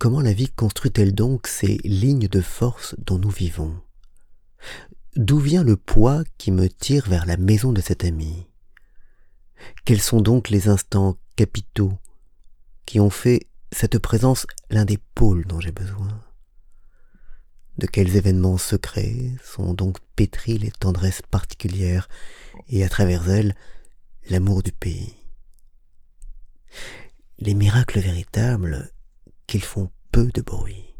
comment la vie construit-elle donc ces lignes de force dont nous vivons? D'où vient le poids qui me tire vers la maison de cet ami? Quels sont donc les instants capitaux qui ont fait cette présence l'un des pôles dont j'ai besoin? De quels événements secrets sont donc pétris les tendresses particulières et à travers elles l'amour du pays? Les miracles véritables qu'ils font peu de bruit.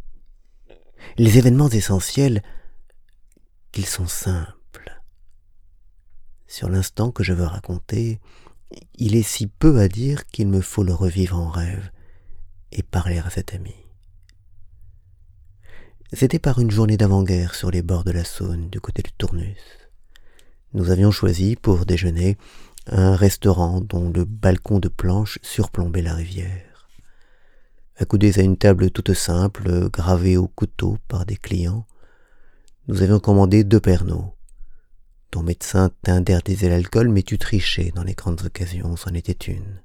Les événements essentiels qu'ils sont simples. Sur l'instant que je veux raconter, il est si peu à dire qu'il me faut le revivre en rêve et parler à cet ami. C'était par une journée d'avant-guerre sur les bords de la Saône, du côté du Tournus. Nous avions choisi pour déjeuner un restaurant dont le balcon de planches surplombait la rivière. Accoudés à une table toute simple, gravée au couteau par des clients, nous avions commandé deux pernots. Ton médecin t'interdisait l'alcool, mais tu trichais dans les grandes occasions, c'en était une.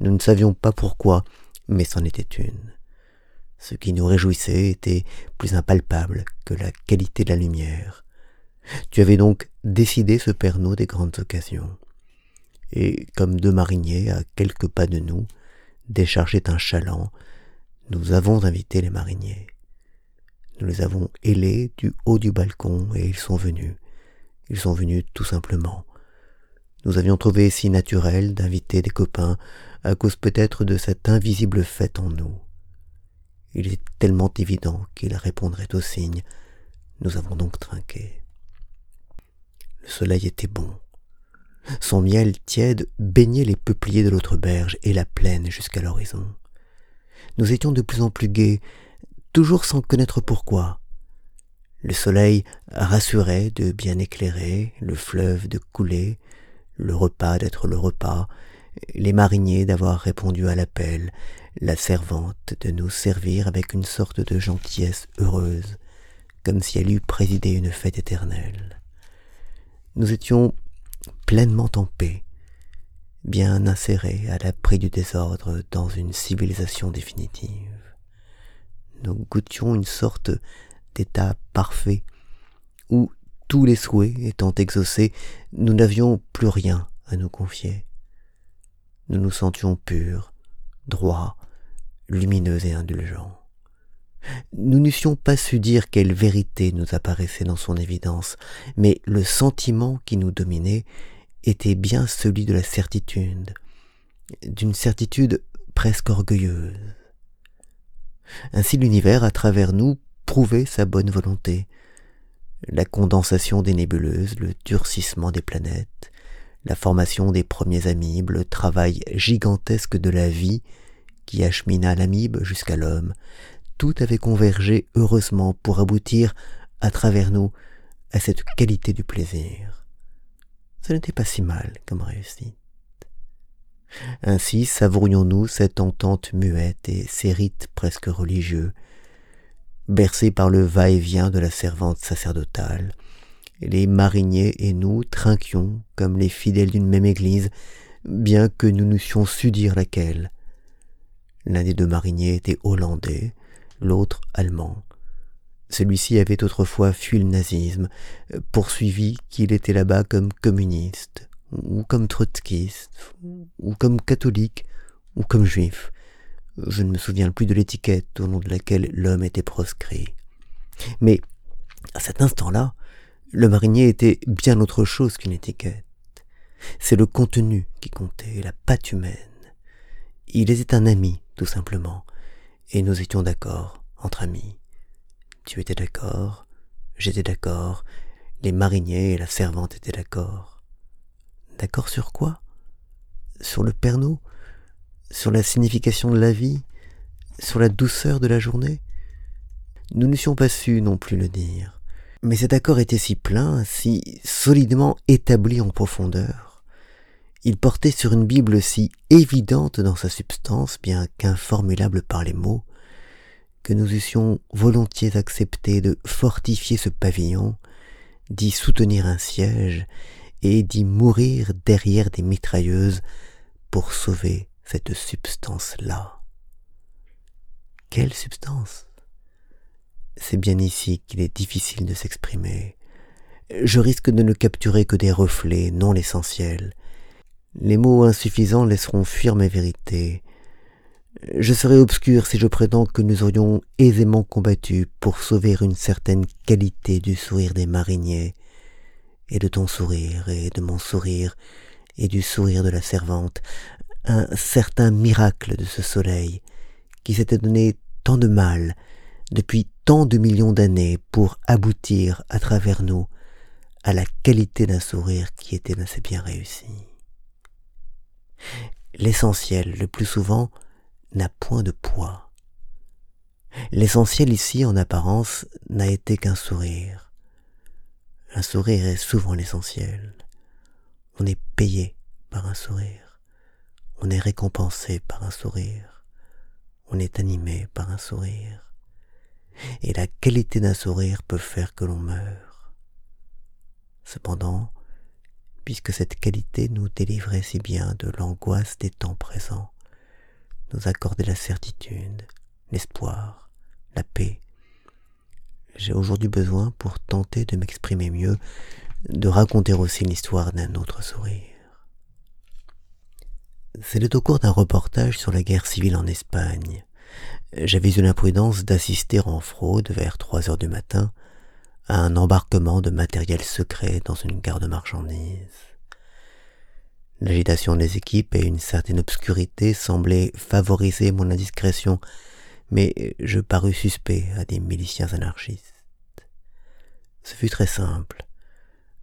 Nous ne savions pas pourquoi, mais c'en était une. Ce qui nous réjouissait était plus impalpable que la qualité de la lumière. Tu avais donc décidé ce pernod des grandes occasions. Et comme deux mariniers, à quelques pas de nous, déchargeaient un chaland, nous avons invité les mariniers. Nous les avons ailés du haut du balcon et ils sont venus. Ils sont venus tout simplement. Nous avions trouvé si naturel d'inviter des copains à cause peut-être de cette invisible fête en nous. Il est tellement évident qu'ils répondraient au signe. Nous avons donc trinqué. Le soleil était bon. Son miel tiède baignait les peupliers de l'autre berge et la plaine jusqu'à l'horizon. Nous étions de plus en plus gais, toujours sans connaître pourquoi. Le soleil rassurait de bien éclairer, le fleuve de couler, le repas d'être le repas, les mariniers d'avoir répondu à l'appel, la servante de nous servir avec une sorte de gentillesse heureuse, comme si elle eût présidé une fête éternelle. Nous étions pleinement en paix, bien insérés à l'abri du désordre dans une civilisation définitive. Nous goûtions une sorte d'état parfait, où tous les souhaits étant exaucés, nous n'avions plus rien à nous confier. Nous nous sentions purs, droits, lumineux et indulgents. Nous n'eussions pas su dire quelle vérité nous apparaissait dans son évidence, mais le sentiment qui nous dominait était bien celui de la certitude, d'une certitude presque orgueilleuse. Ainsi l'univers à travers nous prouvait sa bonne volonté. La condensation des nébuleuses, le durcissement des planètes, la formation des premiers amibes, le travail gigantesque de la vie qui achemina l'amibe jusqu'à l'homme, tout avait convergé heureusement pour aboutir, à travers nous, à cette qualité du plaisir. Ce n'était pas si mal comme réussite. Ainsi savourions-nous cette entente muette et ces rites presque religieux, bercés par le va-et-vient de la servante sacerdotale. Les mariniers et nous trinquions comme les fidèles d'une même église, bien que nous n'eussions su dire laquelle. L'un des deux mariniers était hollandais, l'autre allemand. Celui-ci avait autrefois fui le nazisme, poursuivi qu'il était là-bas comme communiste, ou comme trotskiste, ou comme catholique, ou comme juif. Je ne me souviens plus de l'étiquette au nom de laquelle l'homme était proscrit. Mais, à cet instant-là, le marinier était bien autre chose qu'une étiquette. C'est le contenu qui comptait, la patte humaine. Il était un ami, tout simplement, et nous étions d'accord, entre amis. Tu étais d'accord, j'étais d'accord, les mariniers et la servante étaient d'accord. D'accord sur quoi? Sur le Pernod Sur la signification de la vie? Sur la douceur de la journée? Nous n'eussions pas su non plus le dire. Mais cet accord était si plein, si solidement établi en profondeur. Il portait sur une Bible si évidente dans sa substance, bien qu'informulable par les mots, que nous eussions volontiers accepté de fortifier ce pavillon, d'y soutenir un siège et d'y mourir derrière des mitrailleuses pour sauver cette substance-là. quelle substance? C'est bien ici qu'il est difficile de s'exprimer. Je risque de ne capturer que des reflets, non l'essentiel. Les mots insuffisants laisseront fuir mes vérités. Je serais obscur si je prétends que nous aurions aisément combattu pour sauver une certaine qualité du sourire des mariniers, et de ton sourire, et de mon sourire, et du sourire de la servante, un certain miracle de ce soleil, qui s'était donné tant de mal, depuis tant de millions d'années, pour aboutir à travers nous à la qualité d'un sourire qui était assez bien réussi. L'essentiel, le plus souvent, n'a point de poids. L'essentiel ici, en apparence, n'a été qu'un sourire. Un sourire est souvent l'essentiel. On est payé par un sourire. On est récompensé par un sourire. On est animé par un sourire. Et la qualité d'un sourire peut faire que l'on meure. Cependant, puisque cette qualité nous délivrait si bien de l'angoisse des temps présents, nous accorder la certitude, l'espoir, la paix. J'ai aujourd'hui besoin, pour tenter de m'exprimer mieux, de raconter aussi l'histoire d'un autre sourire. C'était au cours d'un reportage sur la guerre civile en Espagne. J'avais eu l'imprudence d'assister en fraude vers trois heures du matin à un embarquement de matériel secret dans une gare de marchandises. L'agitation des équipes et une certaine obscurité semblaient favoriser mon indiscrétion, mais je parus suspect à des miliciens anarchistes. Ce fut très simple.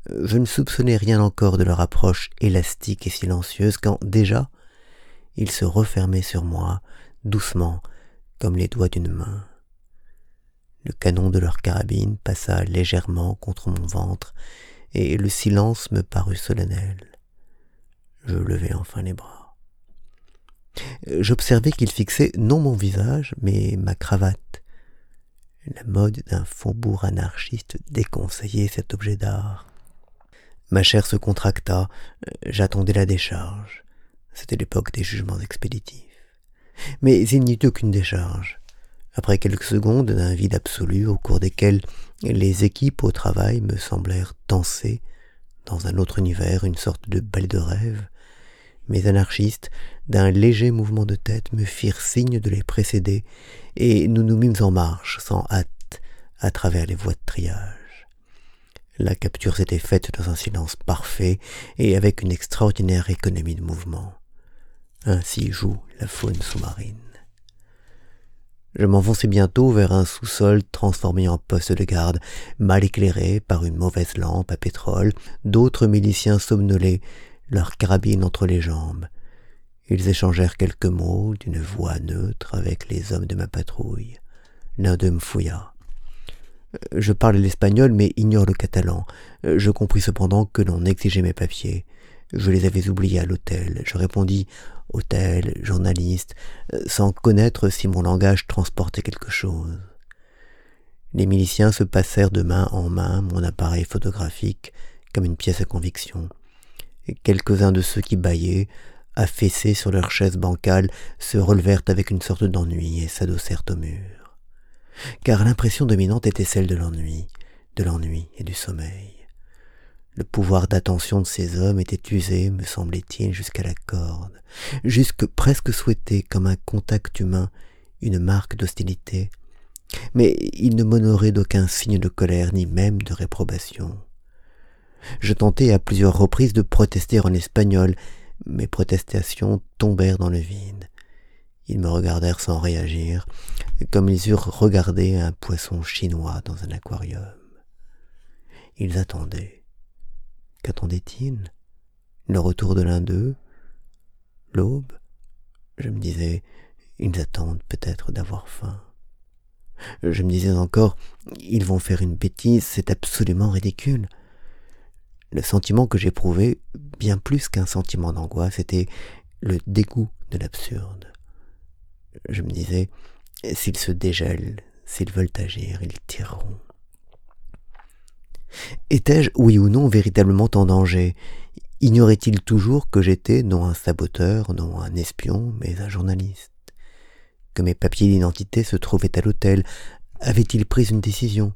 Je ne soupçonnais rien encore de leur approche élastique et silencieuse quand déjà ils se refermaient sur moi, doucement, comme les doigts d'une main. Le canon de leur carabine passa légèrement contre mon ventre, et le silence me parut solennel. Je levai enfin les bras. J'observai qu'il fixait non mon visage, mais ma cravate. La mode d'un faubourg anarchiste déconseillait cet objet d'art. Ma chair se contracta, j'attendais la décharge. C'était l'époque des jugements expéditifs. Mais il n'y eut aucune décharge. Après quelques secondes d'un vide absolu au cours desquels les équipes au travail me semblèrent danser dans un autre univers, une sorte de bal de rêve, mes anarchistes, d'un léger mouvement de tête, me firent signe de les précéder, et nous nous mîmes en marche, sans hâte, à travers les voies de triage. La capture s'était faite dans un silence parfait et avec une extraordinaire économie de mouvement. Ainsi joue la faune sous-marine. Je m'enfonçai bientôt vers un sous-sol transformé en poste de garde, mal éclairé par une mauvaise lampe à pétrole, d'autres miliciens somnolaient, leurs carabines entre les jambes. Ils échangèrent quelques mots d'une voix neutre avec les hommes de ma patrouille. L'un d'eux me fouilla. Je parle l'espagnol mais ignore le catalan. Je compris cependant que l'on exigeait mes papiers. Je les avais oubliés à l'hôtel. Je répondis hôtel, journaliste, sans connaître si mon langage transportait quelque chose. Les miliciens se passèrent de main en main mon appareil photographique comme une pièce à conviction quelques-uns de ceux qui bâillaient, affaissés sur leurs chaises bancales, se relevèrent avec une sorte d'ennui et s'adossèrent au mur. Car l'impression dominante était celle de l'ennui, de l'ennui et du sommeil. Le pouvoir d'attention de ces hommes était usé, me semblait-il, jusqu'à la corde, jusque presque souhaité comme un contact humain, une marque d'hostilité, mais ils ne m'honoraient d'aucun signe de colère ni même de réprobation. Je tentai à plusieurs reprises de protester en espagnol. Mes protestations tombèrent dans le vide. Ils me regardèrent sans réagir, comme ils eurent regardé un poisson chinois dans un aquarium. Ils attendaient. Qu'attendaient-ils? Le retour de l'un d'eux? L'aube? Je me disais, ils attendent peut-être d'avoir faim. Je me disais encore, ils vont faire une bêtise, c'est absolument ridicule. Le sentiment que j'éprouvais, bien plus qu'un sentiment d'angoisse, était le dégoût de l'absurde. Je me disais, s'ils se dégèlent, s'ils veulent agir, ils tireront. Étais-je, oui ou non, véritablement en danger? Ignorait-il toujours que j'étais non un saboteur, non un espion, mais un journaliste? Que mes papiers d'identité se trouvaient à l'hôtel? Avait-il pris une décision?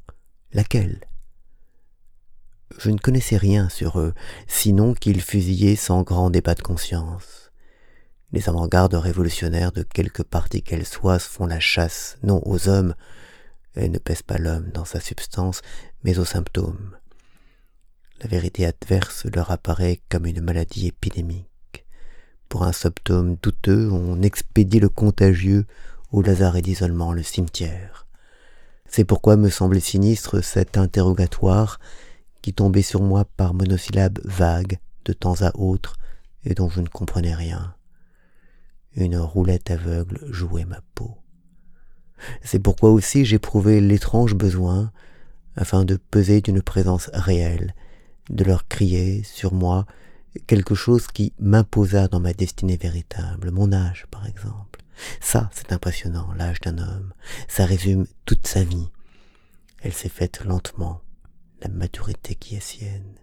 Laquelle? Je ne connaissais rien sur eux, sinon qu'ils fusillaient sans grand débat de conscience. Les avant-gardes révolutionnaires de quelque parti qu'elles soient font la chasse, non aux hommes, elles ne pèsent pas l'homme dans sa substance, mais aux symptômes. La vérité adverse leur apparaît comme une maladie épidémique. Pour un symptôme douteux, on expédie le contagieux au lazaret d'isolement, le cimetière. C'est pourquoi me semblait sinistre cet interrogatoire qui tombait sur moi par monosyllabes vagues de temps à autre et dont je ne comprenais rien. Une roulette aveugle jouait ma peau. C'est pourquoi aussi j'éprouvais l'étrange besoin, afin de peser d'une présence réelle, de leur crier sur moi quelque chose qui m'imposa dans ma destinée véritable, mon âge par exemple. Ça, c'est impressionnant, l'âge d'un homme. Ça résume toute sa vie. Elle s'est faite lentement, la maturité qui est sienne.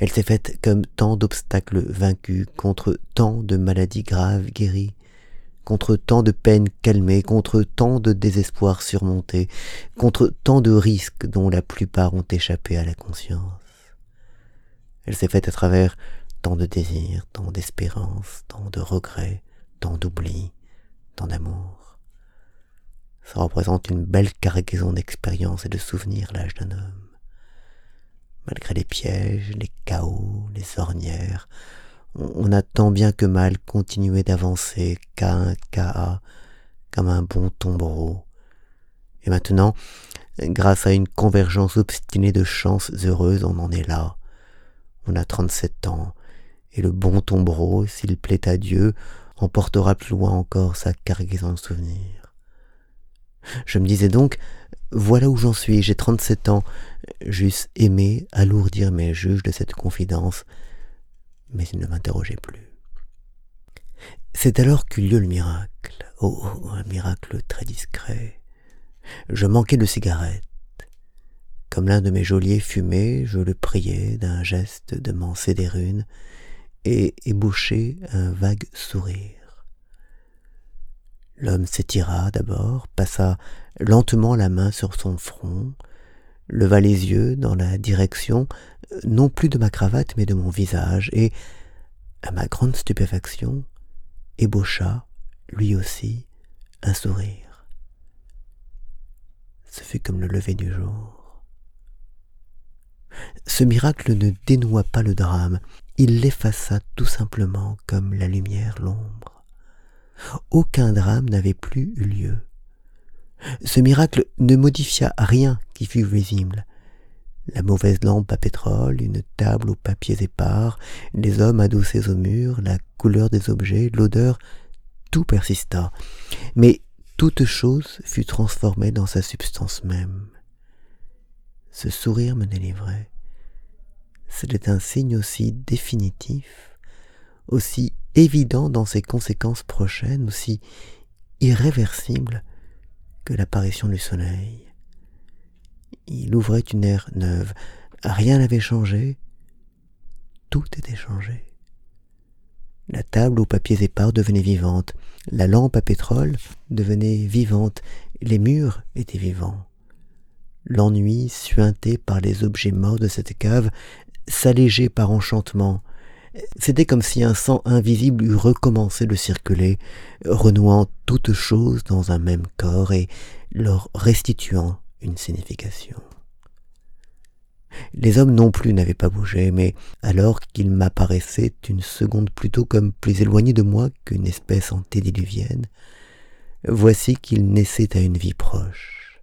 Elle s'est faite comme tant d'obstacles vaincus, contre tant de maladies graves guéries, contre tant de peines calmées, contre tant de désespoirs surmontés, contre tant de risques dont la plupart ont échappé à la conscience. Elle s'est faite à travers tant de désirs, tant d'espérances, tant de regrets, tant d'oubli, tant d'amour. Ça représente une belle cargaison d'expériences et de souvenirs l'âge d'un homme. Malgré les pièges, les chaos, les ornières, on a tant bien que mal continué d'avancer, qu'à un cas, comme un bon tombereau. Et maintenant, grâce à une convergence obstinée de chances heureuses, on en est là, on a trente-sept ans, et le bon tombereau, s'il plaît à Dieu, emportera plus loin encore sa cargaison de souvenirs. Je me disais donc, voilà où j'en suis, j'ai trente-sept ans, j'eusse aimé alourdir mes juges de cette confidence, mais ils ne m'interrogeaient plus. C'est alors qu'eut lieu le miracle. Oh, un miracle très discret. Je manquais de cigarettes. Comme l'un de mes geôliers fumait, je le priai d'un geste de m'en céder une et ébauchai un vague sourire. L'homme s'étira d'abord, passa lentement la main sur son front, leva les yeux dans la direction non plus de ma cravate mais de mon visage, et, à ma grande stupéfaction, ébaucha, lui aussi, un sourire. Ce fut comme le lever du jour. Ce miracle ne dénoua pas le drame, il l'effaça tout simplement comme la lumière l'ombre. Aucun drame n'avait plus eu lieu. Ce miracle ne modifia rien qui fût visible. La mauvaise lampe à pétrole, une table aux papiers épars, les hommes adossés au mur, la couleur des objets, l'odeur, tout persista. Mais toute chose fut transformée dans sa substance même. Ce sourire me délivrait. C'était un signe aussi définitif, aussi évident dans ses conséquences prochaines, aussi irréversible que l'apparition du soleil. Il ouvrait une ère neuve, rien n'avait changé, tout était changé. La table aux papiers épars devenait vivante, la lampe à pétrole devenait vivante, les murs étaient vivants. L'ennui, suinté par les objets morts de cette cave, s'allégeait par enchantement. C'était comme si un sang invisible eût recommencé de circuler, renouant toutes choses dans un même corps et leur restituant une signification. Les hommes non plus n'avaient pas bougé, mais alors qu'ils m'apparaissaient une seconde plutôt comme plus éloignés de moi qu'une espèce antédiluvienne, voici qu'ils naissaient à une vie proche.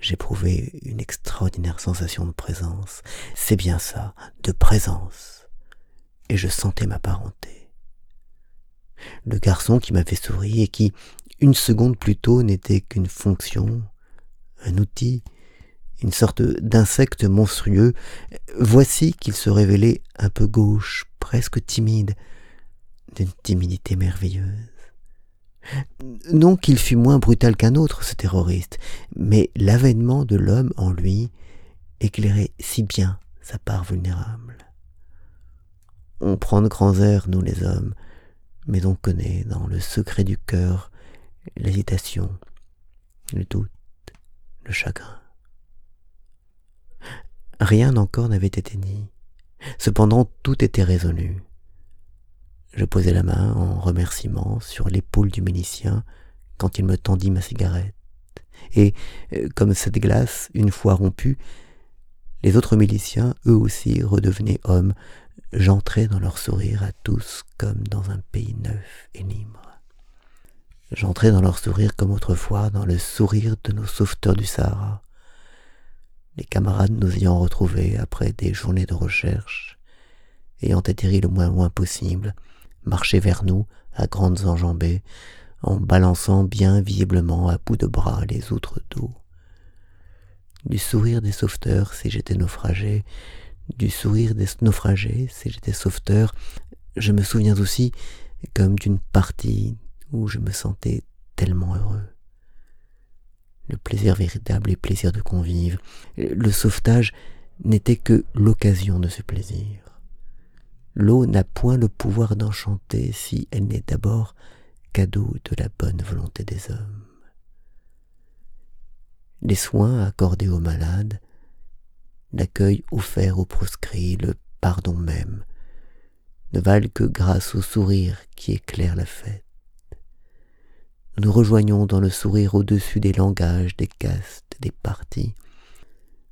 J'éprouvais une extraordinaire sensation de présence. C'est bien ça, de présence. Et je sentais ma parenté. Le garçon qui m'avait souri et qui, une seconde plus tôt, n'était qu'une fonction, un outil, une sorte d'insecte monstrueux, voici qu'il se révélait un peu gauche, presque timide, d'une timidité merveilleuse. Non qu'il fût moins brutal qu'un autre, ce terroriste, mais l'avènement de l'homme en lui éclairait si bien sa part vulnérable. On prend de grands airs, nous les hommes, mais on connaît dans le secret du cœur l'hésitation, le doute, le chagrin. Rien encore n'avait été dit. Cependant, tout était résolu. Je posai la main en remerciement sur l'épaule du milicien quand il me tendit ma cigarette. Et, euh, comme cette glace, une fois rompue, les autres miliciens, eux aussi, redevenaient hommes. J'entrais dans leur sourire à tous comme dans un pays neuf et libre. J'entrais dans leur sourire comme autrefois dans le sourire de nos sauveteurs du Sahara. Les camarades nous ayant retrouvés après des journées de recherche, ayant atterri le moins loin possible, marchaient vers nous à grandes enjambées, en balançant bien visiblement à bout de bras les outres d'eau. Du sourire des sauveteurs si j'étais naufragé, du sourire des naufragés si j'étais sauveteur, je me souviens aussi comme d'une partie où je me sentais tellement heureux. Le plaisir véritable et plaisir de convive, le sauvetage n'était que l'occasion de ce plaisir. L'eau n'a point le pouvoir d'enchanter si elle n'est d'abord cadeau de la bonne volonté des hommes. Les soins accordés aux malades, l'accueil offert aux proscrits, le pardon même, ne valent que grâce au sourire qui éclaire la fête. Nous rejoignons dans le sourire au-dessus des langages, des castes, des partis.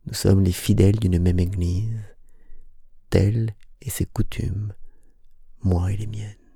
Nous sommes les fidèles d'une même Église, telle et ses coutumes, moi et les miennes.